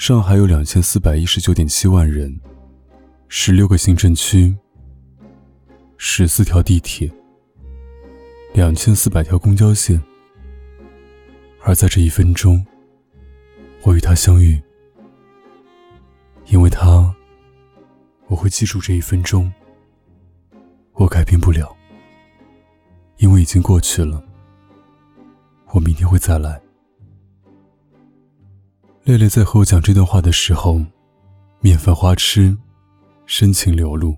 上海有两千四百一十九点七万人，十六个行政区，十四条地铁，两千四百条公交线。而在这一分钟，我与他相遇，因为他，我会记住这一分钟。我改变不了，因为已经过去了。我明天会再来。蕾蕾在和我讲这段话的时候，面泛花痴，深情流露。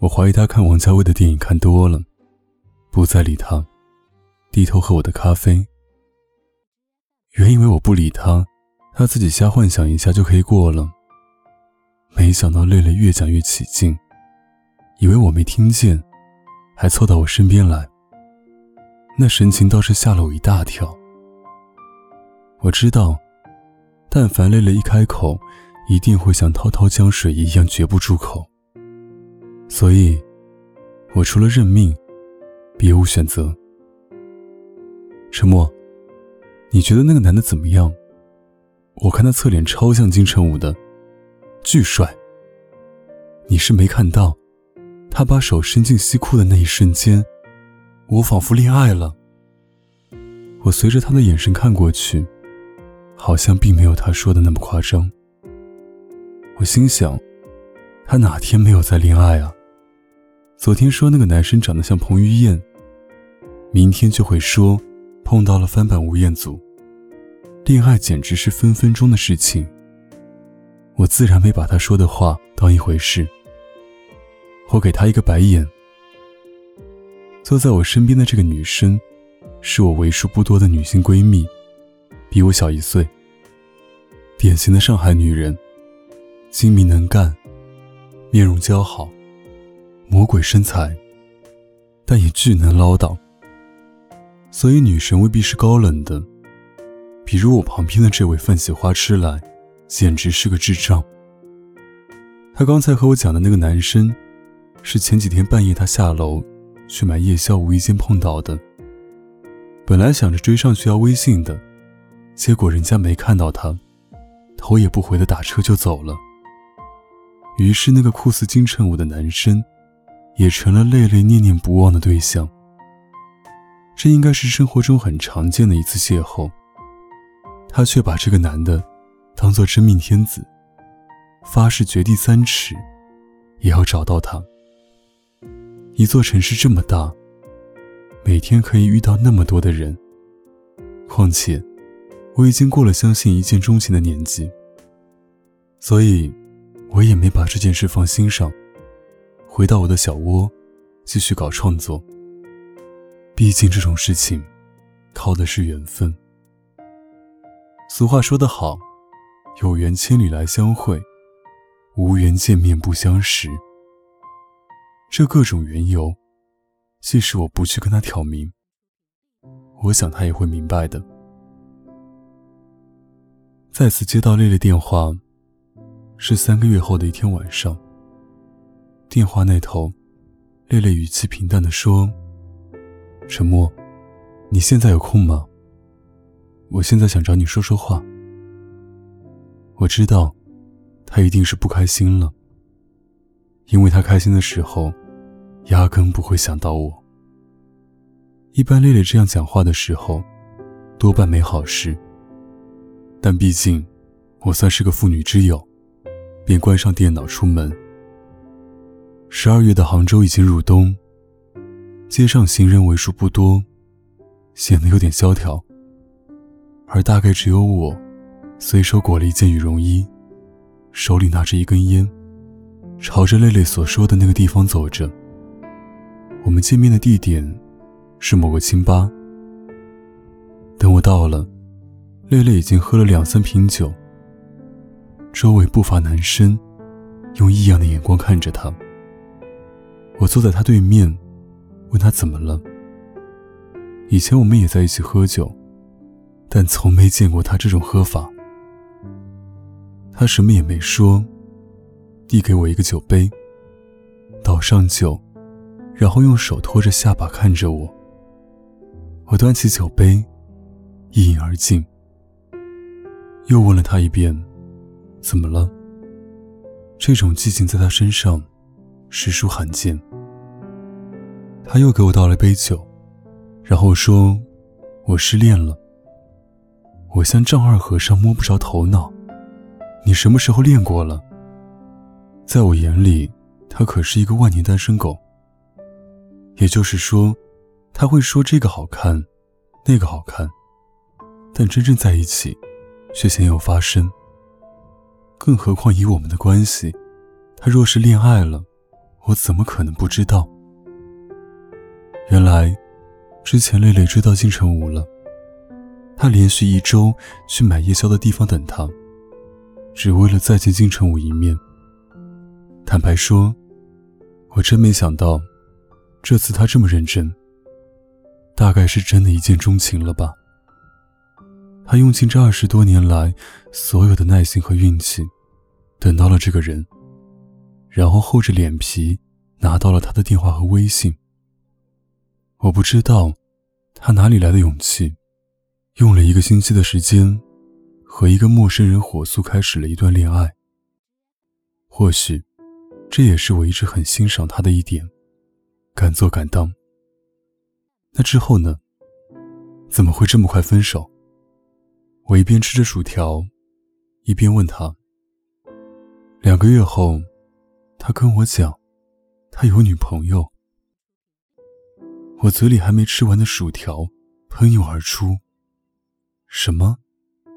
我怀疑她看王家卫的电影看多了，不再理他，低头喝我的咖啡。原以为我不理他，他自己瞎幻想一下就可以过了。没想到蕾蕾越讲越起劲，以为我没听见，还凑到我身边来。那神情倒是吓了我一大跳。我知道。但凡累了一开口，一定会像滔滔江水一样绝不住口。所以，我除了认命，别无选择。沉默。你觉得那个男的怎么样？我看他侧脸超像金城武的，巨帅。你是没看到，他把手伸进西裤的那一瞬间，我仿佛恋爱了。我随着他的眼神看过去。好像并没有他说的那么夸张。我心想，他哪天没有在恋爱啊？昨天说那个男生长得像彭于晏，明天就会说碰到了翻版吴彦祖，恋爱简直是分分钟的事情。我自然没把他说的话当一回事。我给他一个白眼。坐在我身边的这个女生，是我为数不多的女性闺蜜。比我小一岁，典型的上海女人，精明能干，面容姣好，魔鬼身材，但也巨能唠叨。所以女神未必是高冷的，比如我旁边的这位泛起花痴来，简直是个智障。他刚才和我讲的那个男生，是前几天半夜他下楼去买夜宵无意间碰到的，本来想着追上去要微信的。结果人家没看到他，头也不回的打车就走了。于是那个酷似金城武的男生，也成了泪泪念念不忘的对象。这应该是生活中很常见的一次邂逅，他却把这个男的当做真命天子，发誓掘地三尺，也要找到他。一座城市这么大，每天可以遇到那么多的人，况且。我已经过了相信一见钟情的年纪，所以，我也没把这件事放心上，回到我的小窝，继续搞创作。毕竟这种事情，靠的是缘分。俗话说得好，有缘千里来相会，无缘见面不相识。这各种缘由，即使我不去跟他挑明，我想他也会明白的。再次接到丽丽电话，是三个月后的一天晚上。电话那头，丽丽语气平淡的说：“沉默，你现在有空吗？我现在想找你说说话。”我知道，他一定是不开心了，因为他开心的时候，压根不会想到我。一般丽丽这样讲话的时候，多半没好事。但毕竟，我算是个妇女之友，便关上电脑出门。十二月的杭州已经入冬，街上行人为数不多，显得有点萧条。而大概只有我，随手裹了一件羽绒衣，手里拿着一根烟，朝着蕾蕾所说的那个地方走着。我们见面的地点是某个清吧。等我到了。蕾蕾已经喝了两三瓶酒，周围不乏男生，用异样的眼光看着她。我坐在她对面，问她怎么了。以前我们也在一起喝酒，但从没见过她这种喝法。她什么也没说，递给我一个酒杯，倒上酒，然后用手托着下巴看着我。我端起酒杯，一饮而尽。又问了他一遍：“怎么了？”这种激情在他身上实属罕见。他又给我倒了杯酒，然后说：“我失恋了。”我像丈二和尚摸不着头脑。你什么时候练过了？在我眼里，他可是一个万年单身狗。也就是说，他会说这个好看，那个好看，但真正在一起，却鲜有发生。更何况以我们的关系，他若是恋爱了，我怎么可能不知道？原来，之前蕾蕾追到金城武了，他连续一周去买夜宵的地方等他。只为了再见金城武一面。坦白说，我真没想到，这次他这么认真。大概是真的一见钟情了吧。他用尽这二十多年来所有的耐心和运气，等到了这个人，然后厚着脸皮拿到了他的电话和微信。我不知道他哪里来的勇气，用了一个星期的时间。和一个陌生人火速开始了一段恋爱。或许，这也是我一直很欣赏他的一点，敢做敢当。那之后呢？怎么会这么快分手？我一边吃着薯条，一边问他。两个月后，他跟我讲，他有女朋友。我嘴里还没吃完的薯条喷涌而出。什么？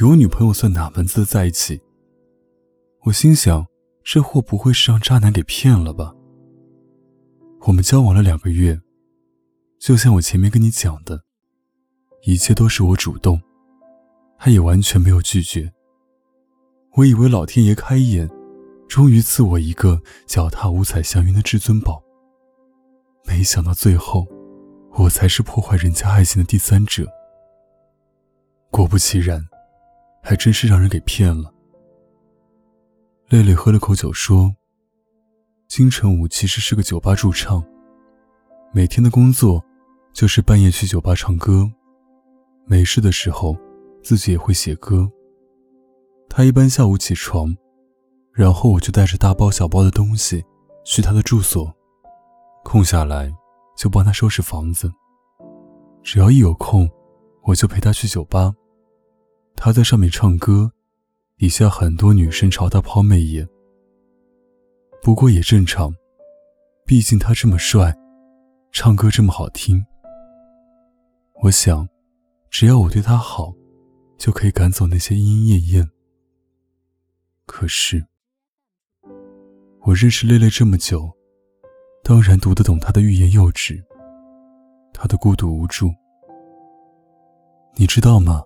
有女朋友算哪门子的在一起？我心想，这货不会是让渣男给骗了吧？我们交往了两个月，就像我前面跟你讲的，一切都是我主动，他也完全没有拒绝。我以为老天爷开眼，终于赐我一个脚踏五彩祥云的至尊宝，没想到最后，我才是破坏人家爱情的第三者。果不其然。还真是让人给骗了。累累喝了口酒说：“金城武其实是个酒吧驻唱，每天的工作就是半夜去酒吧唱歌，没事的时候自己也会写歌。他一般下午起床，然后我就带着大包小包的东西去他的住所，空下来就帮他收拾房子。只要一有空，我就陪他去酒吧。”他在上面唱歌，底下很多女生朝他抛媚眼。不过也正常，毕竟他这么帅，唱歌这么好听。我想，只要我对他好，就可以赶走那些莺莺燕燕。可是，我认识蕾蕾这么久，当然读得懂她的欲言又止，她的孤独无助。你知道吗？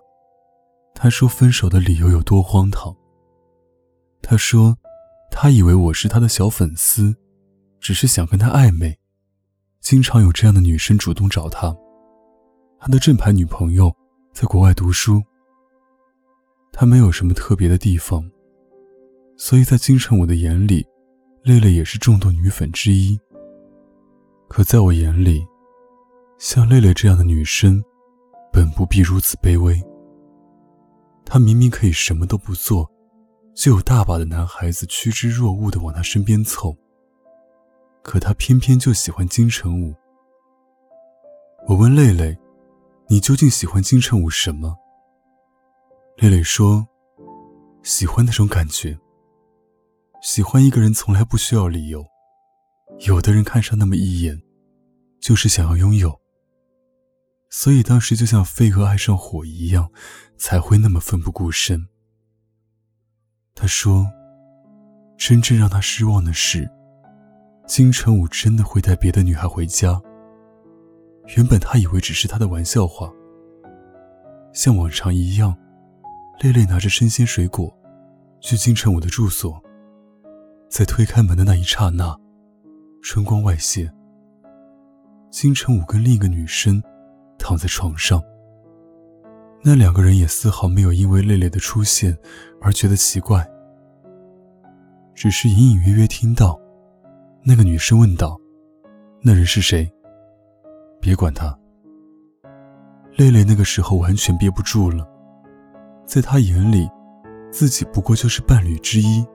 他说分手的理由有多荒唐。他说，他以为我是他的小粉丝，只是想跟他暧昧。经常有这样的女生主动找他。他的正牌女朋友在国外读书。他没有什么特别的地方，所以在金城武的眼里，蕾蕾也是众多女粉之一。可在我眼里，像蕾蕾这样的女生，本不必如此卑微。他明明可以什么都不做，就有大把的男孩子趋之若鹜的往他身边凑。可他偏偏就喜欢金城武。我问蕾蕾：“你究竟喜欢金城武什么？”磊磊说：“喜欢那种感觉。喜欢一个人从来不需要理由，有的人看上那么一眼，就是想要拥有。”所以当时就像飞蛾爱上火一样，才会那么奋不顾身。他说：“真正让他失望的是，金城武真的会带别的女孩回家。原本他以为只是他的玩笑话。像往常一样，蕾蕾拿着生鲜水果，去金城武的住所。在推开门的那一刹那，春光外泄。金城武跟另一个女生。”躺在床上，那两个人也丝毫没有因为蕾蕾的出现而觉得奇怪，只是隐隐约约听到那个女生问道：“那人是谁？”别管他。蕾蕾那个时候完全憋不住了，在他眼里，自己不过就是伴侣之一。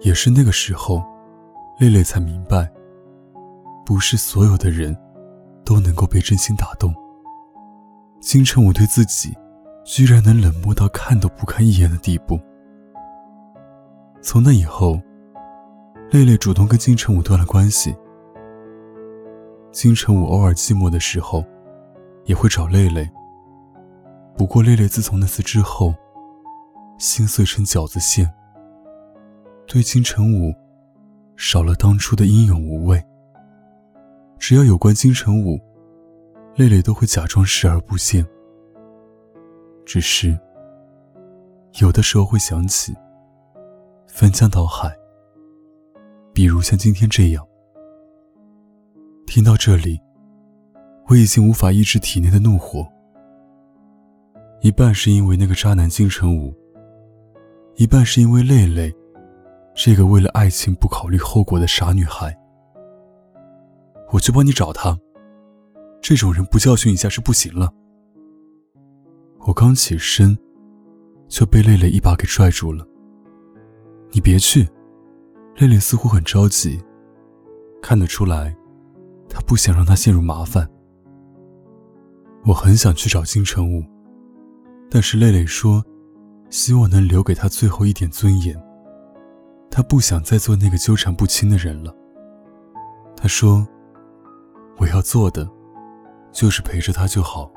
也是那个时候，蕾蕾才明白，不是所有的人都能够被真心打动。金城武对自己，居然能冷漠到看都不看一眼的地步。从那以后，蕾蕾主动跟金城武断了关系。金城武偶尔寂寞的时候，也会找蕾蕾。不过，蕾蕾自从那次之后，心碎成饺子馅，对金城武少了当初的英勇无畏。只要有关金城武，蕾蕾都会假装视而不见。只是，有的时候会想起，翻江倒海。比如像今天这样。听到这里，我已经无法抑制体内的怒火。一半是因为那个渣男金城武，一半是因为蕾蕾，这个为了爱情不考虑后果的傻女孩。我去帮你找他，这种人不教训一下是不行了。我刚起身，就被蕾蕾一把给拽住了。你别去，蕾蕾似乎很着急，看得出来，她不想让他陷入麻烦。我很想去找金城武。但是蕾蕾说，希望能留给他最后一点尊严。他不想再做那个纠缠不清的人了。他说：“我要做的，就是陪着他就好。”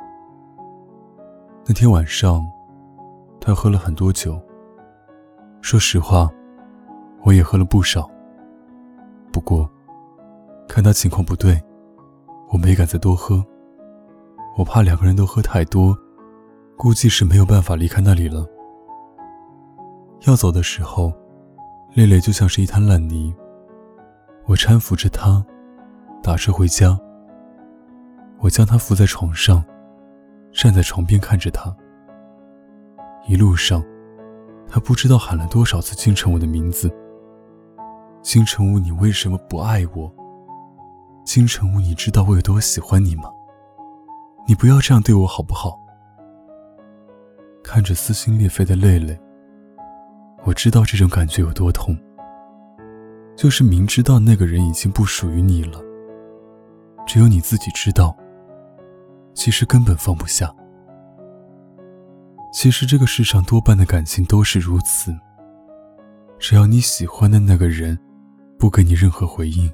那天晚上，他喝了很多酒。说实话，我也喝了不少。不过，看他情况不对，我没敢再多喝。我怕两个人都喝太多。估计是没有办法离开那里了。要走的时候，蕾蕾就像是一滩烂泥。我搀扶着她，打车回家。我将她扶在床上，站在床边看着她。一路上，她不知道喊了多少次金城武的名字。金城武，你为什么不爱我？金城武，你知道我有多喜欢你吗？你不要这样对我好不好？看着撕心裂肺的泪泪，我知道这种感觉有多痛。就是明知道那个人已经不属于你了，只有你自己知道。其实根本放不下。其实这个世上多半的感情都是如此。只要你喜欢的那个人不给你任何回应，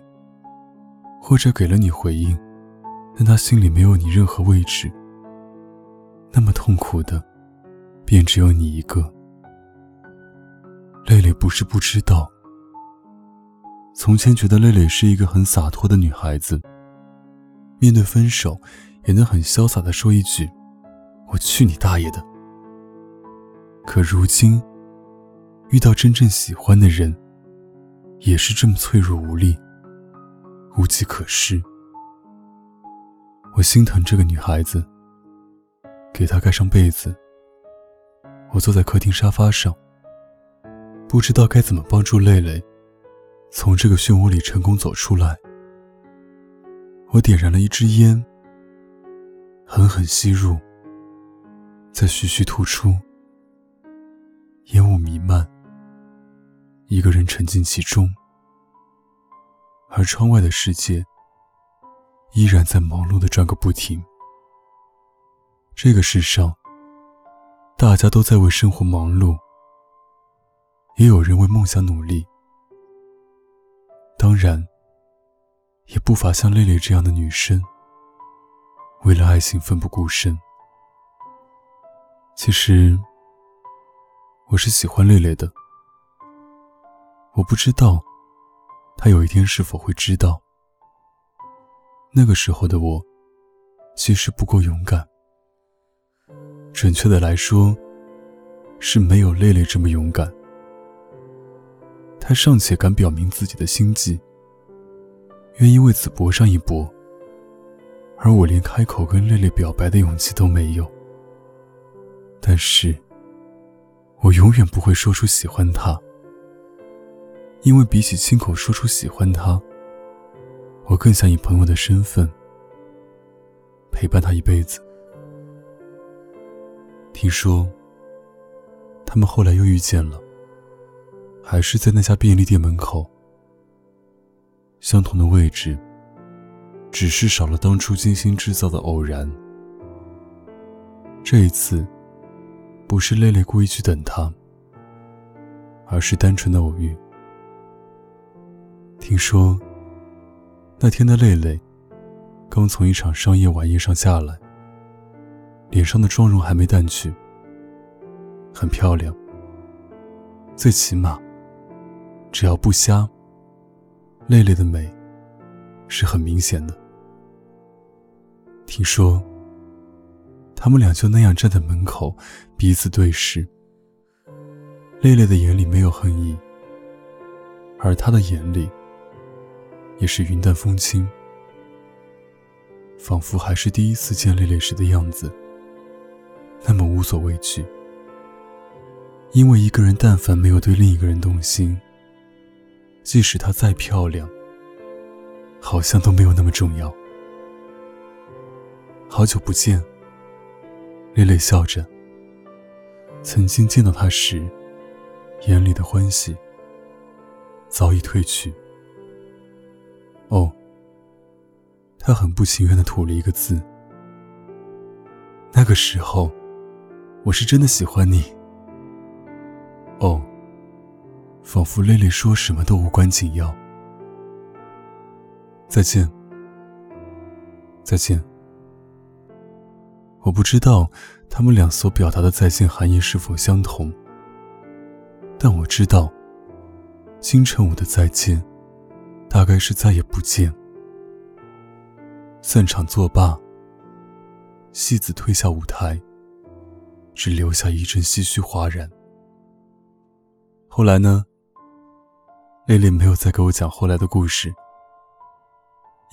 或者给了你回应，但他心里没有你任何位置，那么痛苦的。便只有你一个。蕾蕾不是不知道，从前觉得蕾蕾是一个很洒脱的女孩子，面对分手也能很潇洒的说一句：“我去你大爷的。”可如今，遇到真正喜欢的人，也是这么脆弱无力，无计可施。我心疼这个女孩子，给她盖上被子。我坐在客厅沙发上，不知道该怎么帮助蕾蕾从这个漩涡里成功走出来。我点燃了一支烟，狠狠吸入，再徐徐吐出，烟雾弥漫，一个人沉浸其中，而窗外的世界依然在忙碌的转个不停。这个世上。大家都在为生活忙碌，也有人为梦想努力。当然，也不乏像蕾蕾这样的女生，为了爱情奋不顾身。其实，我是喜欢蕾蕾的。我不知道，她有一天是否会知道。那个时候的我，其实不够勇敢。准确的来说，是没有蕾蕾这么勇敢。他尚且敢表明自己的心迹，愿意为此搏上一搏，而我连开口跟蕾蕾表白的勇气都没有。但是，我永远不会说出喜欢她，因为比起亲口说出喜欢她，我更想以朋友的身份陪伴她一辈子。听说，他们后来又遇见了，还是在那家便利店门口，相同的位置，只是少了当初精心制造的偶然。这一次，不是蕾蕾故意去等他，而是单纯的偶遇。听说，那天的蕾蕾刚从一场商业晚宴上下来，脸上的妆容还没淡去。很漂亮，最起码，只要不瞎，蕾蕾的美是很明显的。听说，他们俩就那样站在门口，彼此对视。蕾蕾的眼里没有恨意，而他的眼里也是云淡风轻，仿佛还是第一次见蕾蕾时的样子，那么无所畏惧。因为一个人但凡没有对另一个人动心，即使她再漂亮，好像都没有那么重要。好久不见，磊磊笑着。曾经见到他时，眼里的欢喜早已褪去。哦，他很不情愿的吐了一个字。那个时候，我是真的喜欢你。哦，仿佛蕾蕾说什么都无关紧要。再见，再见。我不知道他们俩所表达的再见含义是否相同，但我知道，金城武的再见，大概是再也不见。散场作罢，戏子退下舞台，只留下一阵唏嘘哗然。后来呢？丽丽没有再给我讲后来的故事，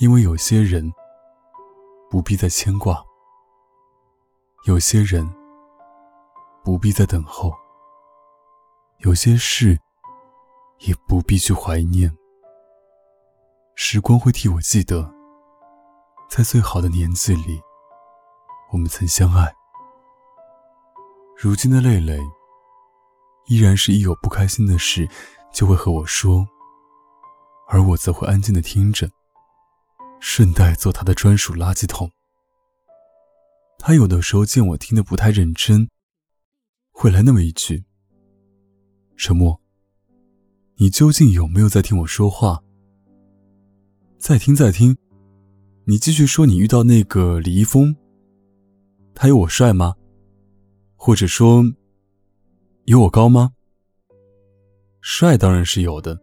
因为有些人不必再牵挂，有些人不必再等候，有些事也不必去怀念。时光会替我记得，在最好的年纪里，我们曾相爱。如今的蕾蕾。依然是一有不开心的事，就会和我说，而我则会安静的听着，顺带做他的专属垃圾桶。他有的时候见我听得不太认真，会来那么一句：“沉默，你究竟有没有在听我说话？在听，在听，你继续说，你遇到那个李易峰，他有我帅吗？或者说？”有我高吗？帅当然是有的，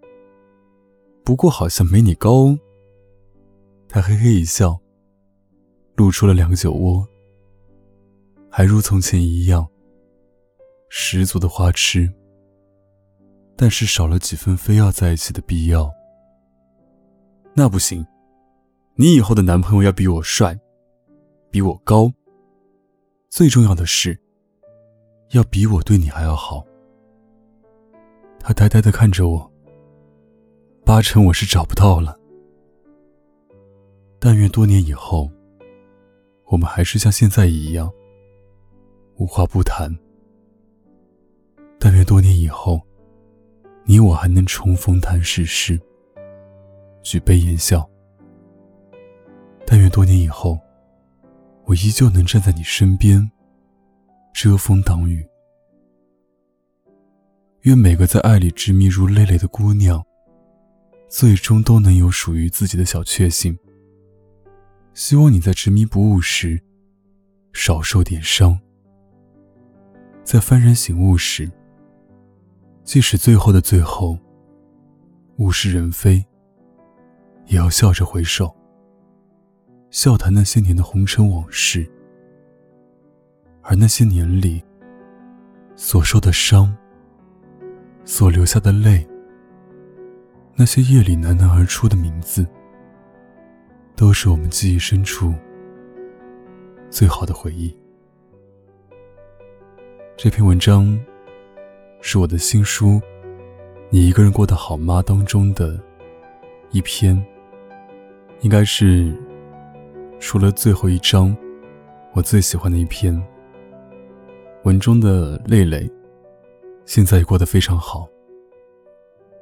不过好像没你高。哦他嘿嘿一笑，露出了两个酒窝，还如从前一样，十足的花痴。但是少了几分非要在一起的必要。那不行，你以后的男朋友要比我帅，比我高。最重要的是。要比我对你还要好。他呆呆的看着我，八成我是找不到了。但愿多年以后，我们还是像现在一样，无话不谈。但愿多年以后，你我还能重逢谈世事，举杯言笑。但愿多年以后，我依旧能站在你身边。遮风挡雨。愿每个在爱里执迷如泪泪的姑娘，最终都能有属于自己的小确幸。希望你在执迷不悟时，少受点伤；在幡然醒悟时，即使最后的最后，物是人非，也要笑着回首，笑谈那些年的红尘往事。而那些年里所受的伤，所流下的泪，那些夜里喃喃而出的名字，都是我们记忆深处最好的回忆。这篇文章是我的新书《你一个人过得好吗》当中的一篇，应该是除了最后一章，我最喜欢的一篇。文中的泪泪，现在也过得非常好。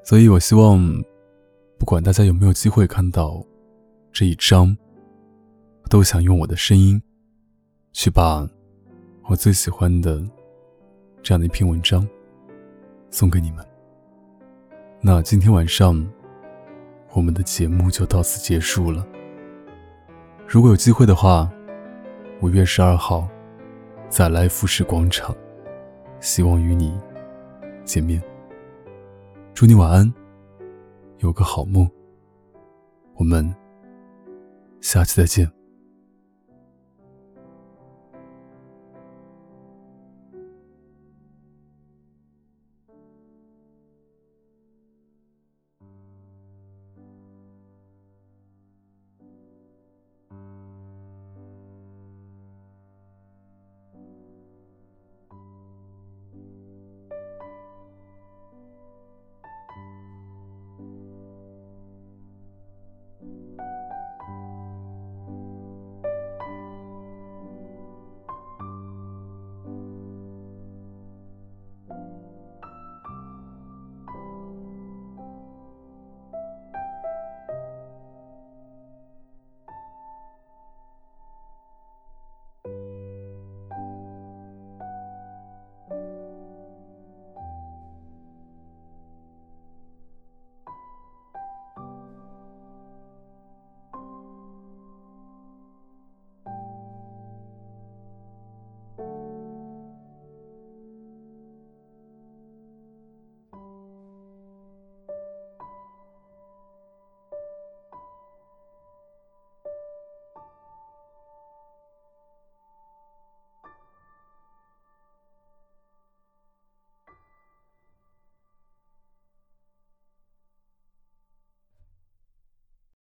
所以我希望，不管大家有没有机会看到这一章，都想用我的声音，去把我最喜欢的这样的一篇文章送给你们。那今天晚上，我们的节目就到此结束了。如果有机会的话，五月十二号在来福士广场，希望与你见面。祝你晚安，有个好梦。我们下期再见。